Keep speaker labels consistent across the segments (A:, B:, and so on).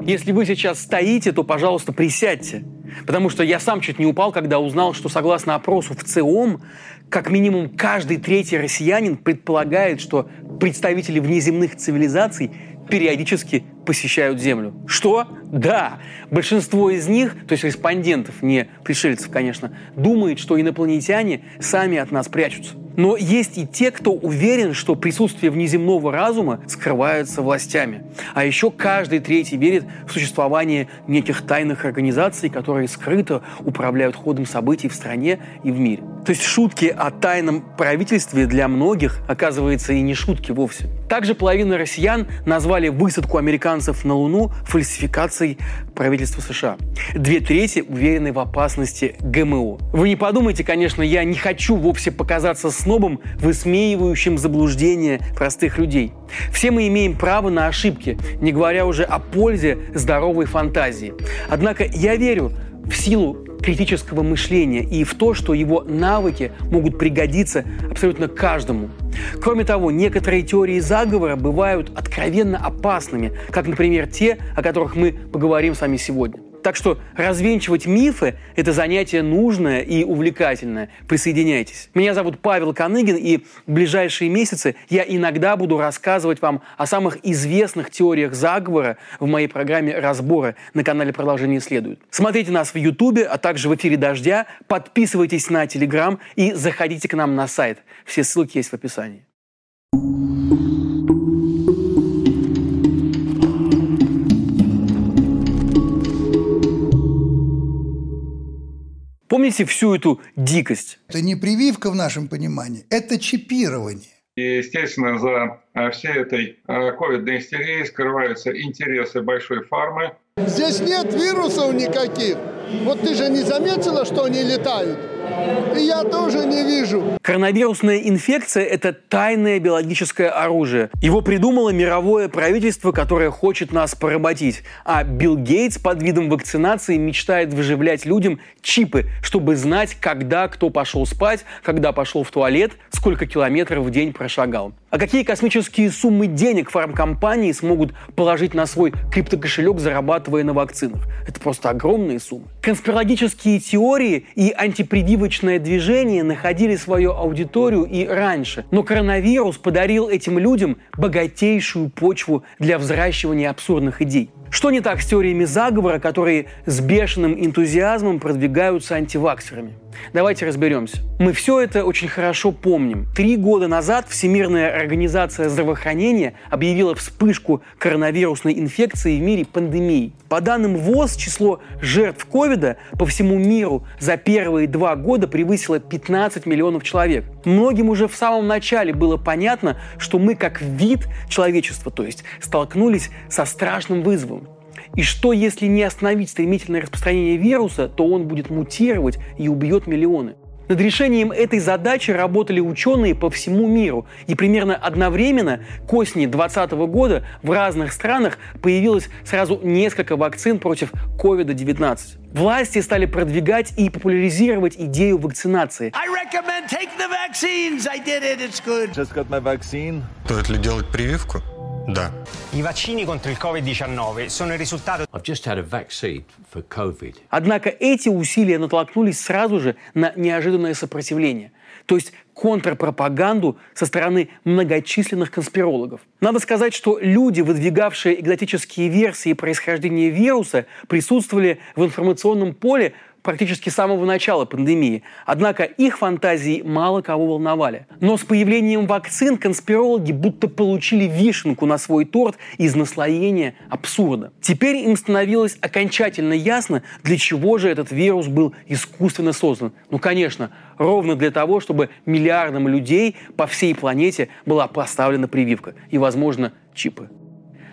A: Если вы сейчас стоите, то, пожалуйста, присядьте. Потому что я сам чуть не упал, когда узнал, что согласно опросу в ЦИОМ, как минимум каждый третий россиянин предполагает, что представители внеземных цивилизаций периодически посещают Землю. Что? Да. Большинство из них, то есть респондентов, не пришельцев, конечно, думает, что инопланетяне сами от нас прячутся. Но есть и те, кто уверен, что присутствие внеземного разума скрывается властями. А еще каждый третий верит в существование неких тайных организаций, которые скрыто управляют ходом событий в стране и в мире. То есть шутки о тайном правительстве для многих, оказывается, и не шутки вовсе. Также половина россиян назвали высадку американцев на Луну фальсификацией правительства США. Две трети уверены в опасности ГМО. Вы не подумайте, конечно, я не хочу вовсе показаться снобом, высмеивающим заблуждения простых людей. Все мы имеем право на ошибки, не говоря уже о пользе здоровой фантазии. Однако я верю в силу критического мышления и в то, что его навыки могут пригодиться абсолютно каждому. Кроме того, некоторые теории заговора бывают откровенно опасными, как, например, те, о которых мы поговорим с вами сегодня. Так что развенчивать мифы – это занятие нужное и увлекательное. Присоединяйтесь. Меня зовут Павел Коныгин, и в ближайшие месяцы я иногда буду рассказывать вам о самых известных теориях заговора в моей программе «Разборы» на канале «Продолжение следует». Смотрите нас в Ютубе, а также в эфире «Дождя», подписывайтесь на Телеграм и заходите к нам на сайт. Все ссылки есть в описании. Помните всю эту дикость?
B: Это не прививка в нашем понимании, это чипирование.
C: И, естественно, за э, всей этой э, ковидной истерией скрываются интересы большой фармы.
D: Здесь нет вирусов никаких. Вот ты же не заметила, что они летают? Я тоже не вижу.
A: Коронавирусная инфекция – это тайное биологическое оружие. Его придумало мировое правительство, которое хочет нас поработить. А Билл Гейтс под видом вакцинации мечтает выживлять людям чипы, чтобы знать, когда кто пошел спать, когда пошел в туалет, сколько километров в день прошагал. А какие космические суммы денег фармкомпании смогут положить на свой криптокошелек, зарабатывая на вакцинах? Это просто огромные суммы. Конспирологические теории и антипрививочное движение находили свою аудиторию и раньше. Но коронавирус подарил этим людям богатейшую почву для взращивания абсурдных идей. Что не так с теориями заговора, которые с бешеным энтузиазмом продвигаются антиваксерами? Давайте разберемся. Мы все это очень хорошо помним. Три года назад Всемирная организация здравоохранения объявила вспышку коронавирусной инфекции в мире пандемией. По данным ВОЗ, число жертв ковида по всему миру за первые два года превысило 15 миллионов человек. Многим уже в самом начале было понятно, что мы как вид человечества, то есть столкнулись со страшным вызовом. И что, если не остановить стремительное распространение вируса, то он будет мутировать и убьет миллионы. Над решением этой задачи работали ученые по всему миру. И примерно одновременно к осени 2020 года в разных странах появилось сразу несколько вакцин против COVID-19. Власти стали продвигать и популяризировать идею вакцинации.
E: Стоит ли делать прививку? Да.
F: I vaccini contro il Covid-19 sono il risultato...
G: I've just had a vaccine for COVID.
A: Однако эти усилия натолкнулись сразу же на неожиданное сопротивление. То есть контрпропаганду со стороны многочисленных конспирологов. Надо сказать, что люди, выдвигавшие экзотические версии происхождения вируса, присутствовали в информационном поле практически с самого начала пандемии. Однако их фантазии мало кого волновали. Но с появлением вакцин конспирологи будто получили вишенку на свой торт из наслоения абсурда. Теперь им становилось окончательно ясно, для чего же этот вирус был искусственно создан. Ну, конечно, ровно для того, чтобы миллиардам людей по всей планете была поставлена прививка и, возможно, чипы.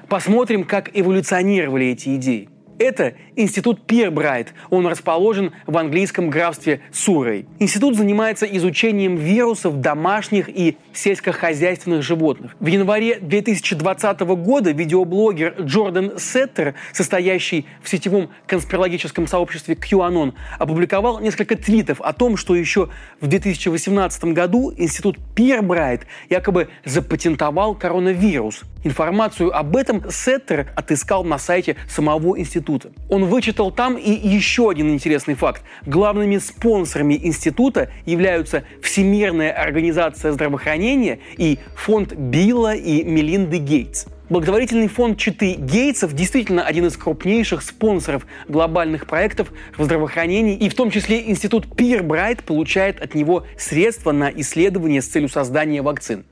A: Посмотрим, как эволюционировали эти идеи. Это институт Пирбрайт. Он расположен в английском графстве Суррей. Институт занимается изучением вирусов домашних и сельскохозяйственных животных. В январе 2020 года видеоблогер Джордан Сеттер, состоящий в сетевом конспирологическом сообществе QAnon, опубликовал несколько твитов о том, что еще в 2018 году институт Пирбрайт якобы запатентовал коронавирус – Информацию об этом Сеттер отыскал на сайте самого института. Он вычитал там и еще один интересный факт. Главными спонсорами института являются Всемирная организация здравоохранения и фонд Билла и Мелинды Гейтс – Благотворительный фонд Читы Гейтсов действительно один из крупнейших спонсоров глобальных проектов в здравоохранении, и в том числе институт Пирбрайт получает от него средства на исследования с целью создания вакцин.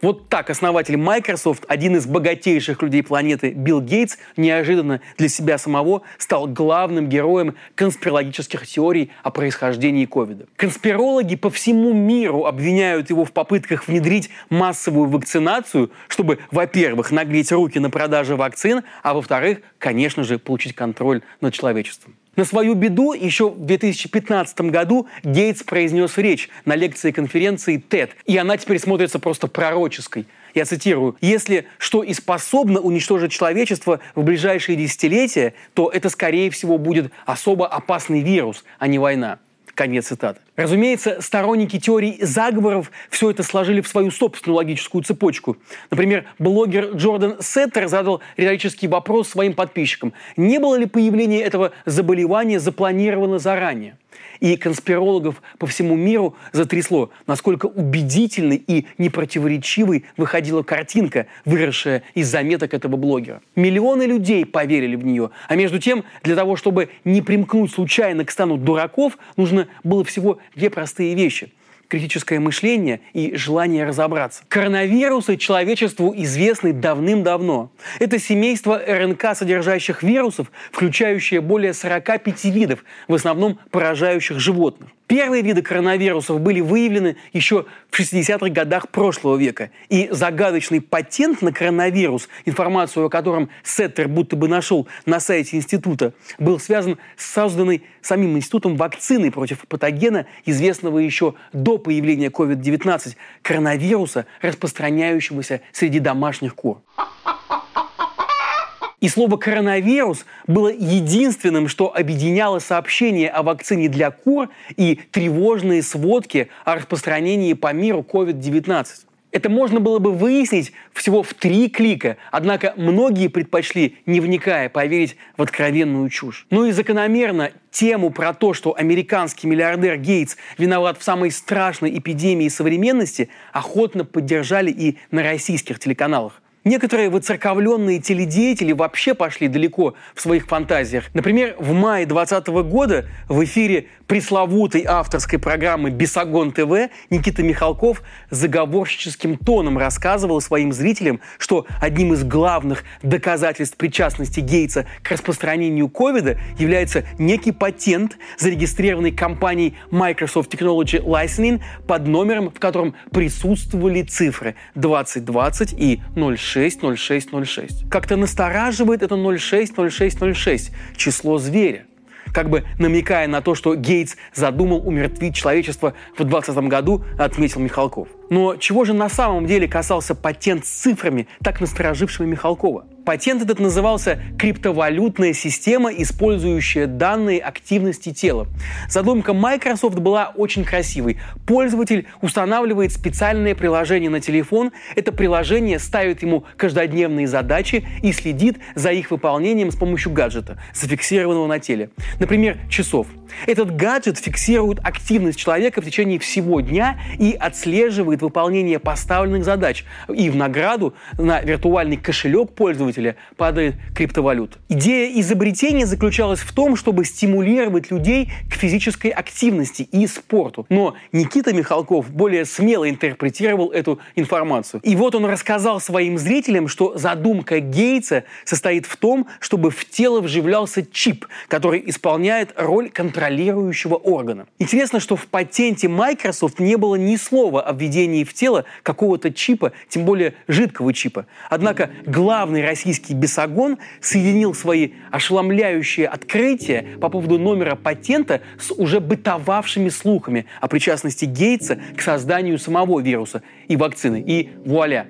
A: Вот так основатель Microsoft, один из богатейших людей планеты Билл Гейтс, неожиданно для себя самого стал главным героем конспирологических теорий о происхождении ковида. Конспирологи по всему миру обвиняют его в попытках внедрить массовую вакцинацию, чтобы, во-первых, нагреть руки на продаже вакцин, а во-вторых, конечно же, получить контроль над человечеством. На свою беду еще в 2015 году Гейтс произнес речь на лекции конференции TED, и она теперь смотрится просто пророческой. Я цитирую, «Если что и способно уничтожить человечество в ближайшие десятилетия, то это, скорее всего, будет особо опасный вирус, а не война». Конец цитаты. Разумеется, сторонники теорий заговоров все это сложили в свою собственную логическую цепочку. Например, блогер Джордан Сеттер задал риторический вопрос своим подписчикам. Не было ли появление этого заболевания запланировано заранее? И конспирологов по всему миру затрясло, насколько убедительной и непротиворечивой выходила картинка, выросшая из заметок этого блогера. Миллионы людей поверили в нее. А между тем, для того, чтобы не примкнуть случайно к стану дураков, нужно было всего две простые вещи – критическое мышление и желание разобраться. Коронавирусы человечеству известны давным-давно. Это семейство РНК, содержащих вирусов, включающее более 45 видов, в основном поражающих животных. Первые виды коронавирусов были выявлены еще в 60-х годах прошлого века. И загадочный патент на коронавирус, информацию о котором Сеттер будто бы нашел на сайте института, был связан с созданной самим институтом вакциной против патогена, известного еще до появления COVID-19, коронавируса, распространяющегося среди домашних кур. И слово «коронавирус» было единственным, что объединяло сообщения о вакцине для кур и тревожные сводки о распространении по миру COVID-19. Это можно было бы выяснить всего в три клика, однако многие предпочли, не вникая, поверить в откровенную чушь. Ну и закономерно тему про то, что американский миллиардер Гейтс виноват в самой страшной эпидемии современности, охотно поддержали и на российских телеканалах. Некоторые выцерковленные теледеятели вообще пошли далеко в своих фантазиях. Например, в мае 2020 года в эфире пресловутой авторской программы «Бесогон ТВ» Никита Михалков заговорщическим тоном рассказывал своим зрителям, что одним из главных доказательств причастности Гейтса к распространению ковида является некий патент, зарегистрированный компанией Microsoft Technology Licensing под номером, в котором присутствовали цифры 2020 и 060606. Как-то настораживает это 060606, число зверя как бы намекая на то, что Гейтс задумал умертвить человечество в 2020 году, отметил Михалков. Но чего же на самом деле касался патент с цифрами, так насторожившего Михалкова? Патент этот назывался «Криптовалютная система, использующая данные активности тела». Задумка Microsoft была очень красивой. Пользователь устанавливает специальное приложение на телефон. Это приложение ставит ему каждодневные задачи и следит за их выполнением с помощью гаджета, зафиксированного на теле. Например, часов. Этот гаджет фиксирует активность человека в течение всего дня и отслеживает выполнение поставленных задач. И в награду на виртуальный кошелек пользователя падает криптовалюта. Идея изобретения заключалась в том, чтобы стимулировать людей к физической активности и спорту. Но Никита Михалков более смело интерпретировал эту информацию. И вот он рассказал своим зрителям, что задумка Гейтса состоит в том, чтобы в тело вживлялся чип, который исполняет роль контроля контролирующего органа. Интересно, что в патенте Microsoft не было ни слова о введении в тело какого-то чипа, тем более жидкого чипа. Однако главный российский бесогон соединил свои ошеломляющие открытия по поводу номера патента с уже бытовавшими слухами о причастности Гейтса к созданию самого вируса и вакцины. И вуаля,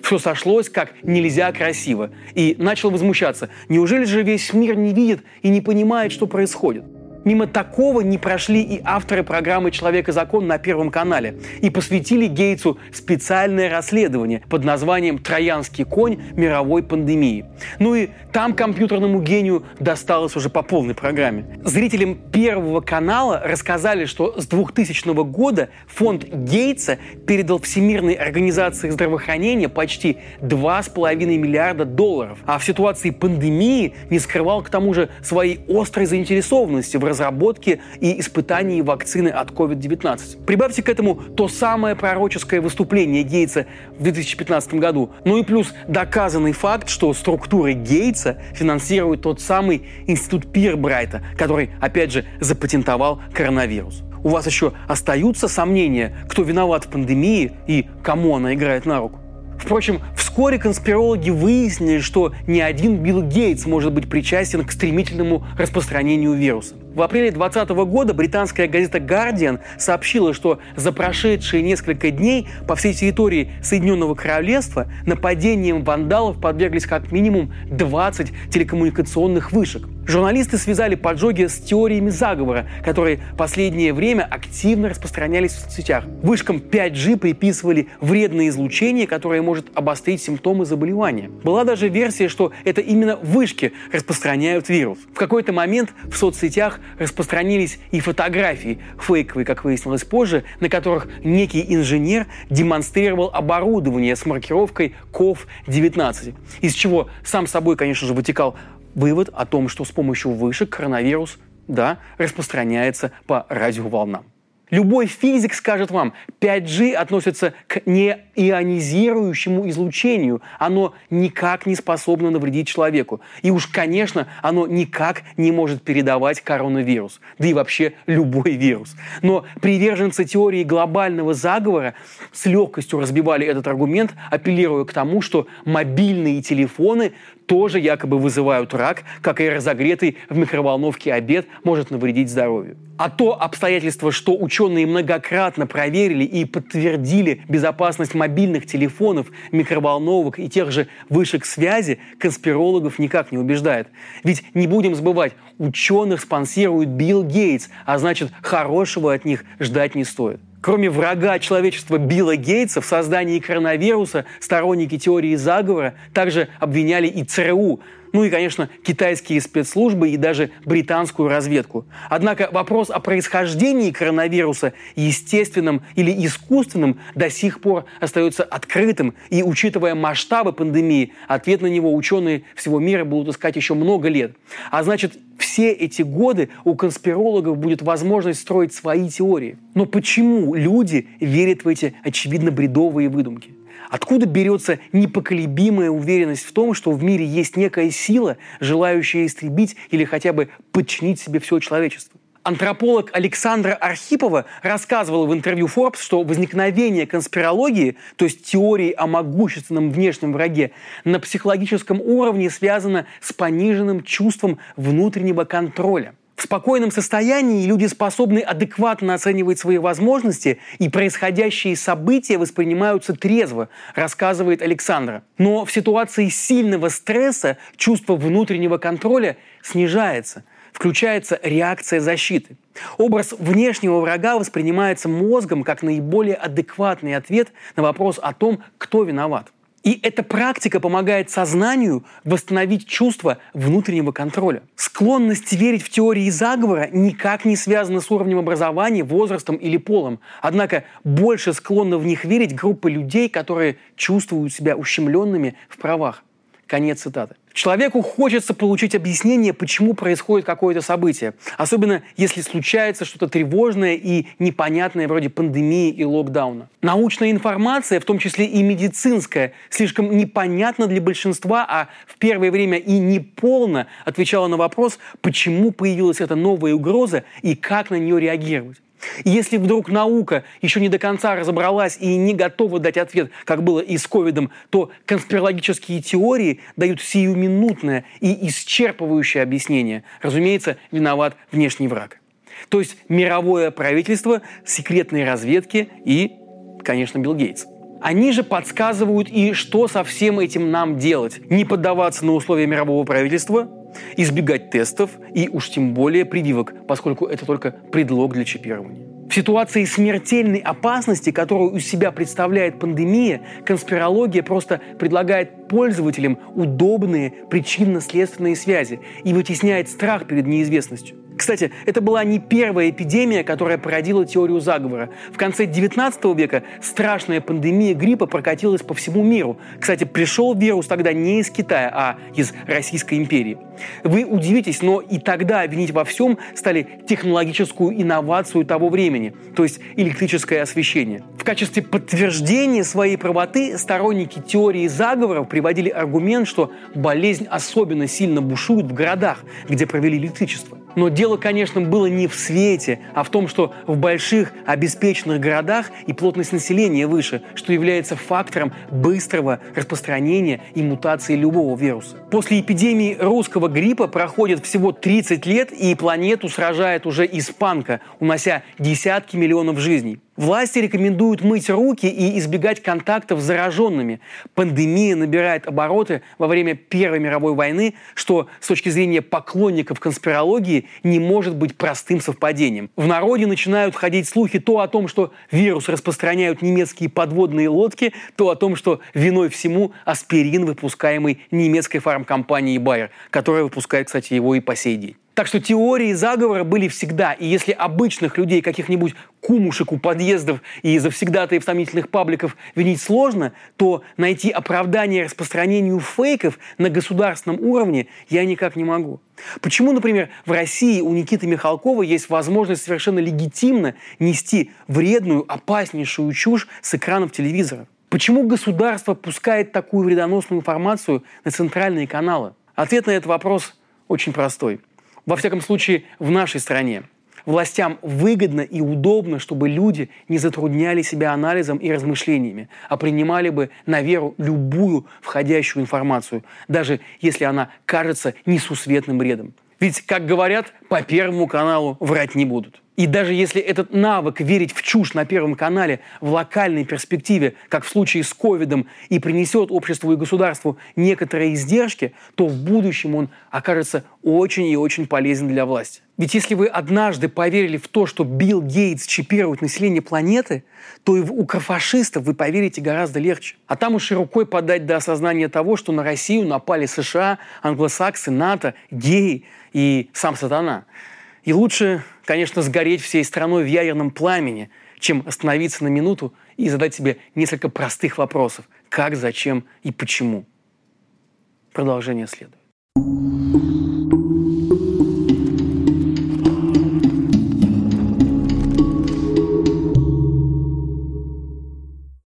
A: все сошлось как нельзя красиво. И начал возмущаться. Неужели же весь мир не видит и не понимает, что происходит? Мимо такого не прошли и авторы программы «Человек и закон» на Первом канале и посвятили Гейтсу специальное расследование под названием «Троянский конь мировой пандемии». Ну и там компьютерному гению досталось уже по полной программе. Зрителям Первого канала рассказали, что с 2000 года фонд Гейтса передал Всемирной организации здравоохранения почти 2,5 миллиарда долларов, а в ситуации пандемии не скрывал к тому же своей острой заинтересованности в разработке и испытании вакцины от COVID-19. Прибавьте к этому то самое пророческое выступление Гейтса в 2015 году. Ну и плюс доказанный факт, что структуры Гейтса финансирует тот самый институт Пирбрайта, который, опять же, запатентовал коронавирус. У вас еще остаются сомнения, кто виноват в пандемии и кому она играет на руку? Впрочем, вскоре конспирологи выяснили, что ни один Билл Гейтс может быть причастен к стремительному распространению вируса. В апреле 2020 года британская газета «Гардиан» сообщила, что за прошедшие несколько дней по всей территории Соединенного Королевства нападением вандалов подверглись как минимум 20 телекоммуникационных вышек. Журналисты связали поджоги с теориями заговора, которые последнее время активно распространялись в соцсетях. Вышкам 5G приписывали вредное излучение, которое может обострить симптомы заболевания. Была даже версия, что это именно вышки распространяют вирус. В какой-то момент в соцсетях распространились и фотографии, фейковые, как выяснилось позже, на которых некий инженер демонстрировал оборудование с маркировкой COV-19, из чего сам собой, конечно же, вытекал вывод о том, что с помощью вышек коронавирус да, распространяется по радиоволнам. Любой физик скажет вам, 5G относится к неионизирующему излучению. Оно никак не способно навредить человеку. И уж, конечно, оно никак не может передавать коронавирус. Да и вообще любой вирус. Но приверженцы теории глобального заговора с легкостью разбивали этот аргумент, апеллируя к тому, что мобильные телефоны тоже якобы вызывают рак, как и разогретый в микроволновке обед может навредить здоровью. А то обстоятельство, что ученые многократно проверили и подтвердили безопасность мобильных телефонов, микроволновок и тех же вышек связи, конспирологов никак не убеждает. Ведь не будем забывать, ученых спонсирует Билл Гейтс, а значит, хорошего от них ждать не стоит. Кроме врага человечества Билла Гейтса в создании коронавируса, сторонники теории заговора также обвиняли и ЦРУ, ну и, конечно, китайские спецслужбы и даже британскую разведку. Однако вопрос о происхождении коронавируса, естественным или искусственным, до сих пор остается открытым. И, учитывая масштабы пандемии, ответ на него ученые всего мира будут искать еще много лет. А значит, все эти годы у конспирологов будет возможность строить свои теории. Но почему люди верят в эти очевидно бредовые выдумки? Откуда берется непоколебимая уверенность в том, что в мире есть некая сила, желающая истребить или хотя бы подчинить себе все человечество? Антрополог Александра Архипова рассказывала в интервью Forbes, что возникновение конспирологии, то есть теории о могущественном внешнем враге, на психологическом уровне связано с пониженным чувством внутреннего контроля. В спокойном состоянии люди способны адекватно оценивать свои возможности, и происходящие события воспринимаются трезво, рассказывает Александра. Но в ситуации сильного стресса чувство внутреннего контроля снижается включается реакция защиты. Образ внешнего врага воспринимается мозгом как наиболее адекватный ответ на вопрос о том, кто виноват. И эта практика помогает сознанию восстановить чувство внутреннего контроля. Склонность верить в теории заговора никак не связана с уровнем образования, возрастом или полом. Однако больше склонна в них верить группа людей, которые чувствуют себя ущемленными в правах. Конец цитаты. Человеку хочется получить объяснение, почему происходит какое-то событие. Особенно если случается что-то тревожное и непонятное вроде пандемии и локдауна. Научная информация, в том числе и медицинская, слишком непонятна для большинства, а в первое время и неполно отвечала на вопрос, почему появилась эта новая угроза и как на нее реагировать. И если вдруг наука еще не до конца разобралась и не готова дать ответ, как было и с ковидом, то конспирологические теории дают сиюминутное и исчерпывающее объяснение. Разумеется, виноват внешний враг. То есть мировое правительство, секретные разведки и, конечно, Билл Гейтс. Они же подсказывают и что со всем этим нам делать. Не поддаваться на условия мирового правительства, избегать тестов и уж тем более прививок, поскольку это только предлог для чипирования. В ситуации смертельной опасности, которую у себя представляет пандемия, конспирология просто предлагает пользователям удобные причинно-следственные связи и вытесняет страх перед неизвестностью. Кстати, это была не первая эпидемия, которая породила теорию заговора. В конце 19 века страшная пандемия гриппа прокатилась по всему миру. Кстати, пришел вирус тогда не из Китая, а из Российской империи. Вы удивитесь, но и тогда обвинить во всем стали технологическую инновацию того времени, то есть электрическое освещение. В качестве подтверждения своей правоты сторонники теории заговоров приводили аргумент, что болезнь особенно сильно бушует в городах, где провели электричество. Но дело, конечно, было не в свете, а в том, что в больших обеспеченных городах и плотность населения выше, что является фактором быстрого распространения и мутации любого вируса. После эпидемии русского гриппа проходит всего 30 лет, и планету сражает уже испанка, унося десятки миллионов жизней. Власти рекомендуют мыть руки и избегать контактов с зараженными. Пандемия набирает обороты во время Первой мировой войны, что с точки зрения поклонников конспирологии не может быть простым совпадением. В народе начинают ходить слухи то о том, что вирус распространяют немецкие подводные лодки, то о том, что виной всему аспирин, выпускаемый немецкой фармкомпанией Bayer, которая выпускает, кстати, его и по сей день. Так что теории заговора были всегда. И если обычных людей, каких-нибудь кумушек у подъездов и завсегдатаев сомнительных пабликов винить сложно, то найти оправдание распространению фейков на государственном уровне я никак не могу. Почему, например, в России у Никиты Михалкова есть возможность совершенно легитимно нести вредную, опаснейшую чушь с экранов телевизора? Почему государство пускает такую вредоносную информацию на центральные каналы? Ответ на этот вопрос очень простой – во всяком случае, в нашей стране. Властям выгодно и удобно, чтобы люди не затрудняли себя анализом и размышлениями, а принимали бы на веру любую входящую информацию, даже если она кажется несусветным бредом. Ведь, как говорят, по Первому каналу врать не будут. И даже если этот навык верить в чушь на Первом канале в локальной перспективе, как в случае с ковидом, и принесет обществу и государству некоторые издержки, то в будущем он окажется очень и очень полезен для власти. Ведь если вы однажды поверили в то, что Билл Гейтс чипирует население планеты, то и в укрофашистов вы поверите гораздо легче. А там уж и рукой подать до осознания того, что на Россию напали США, англосаксы, НАТО, геи и сам сатана. И лучше, конечно, сгореть всей страной в ядерном пламени, чем остановиться на минуту и задать себе несколько простых вопросов. Как, зачем и почему. Продолжение следует.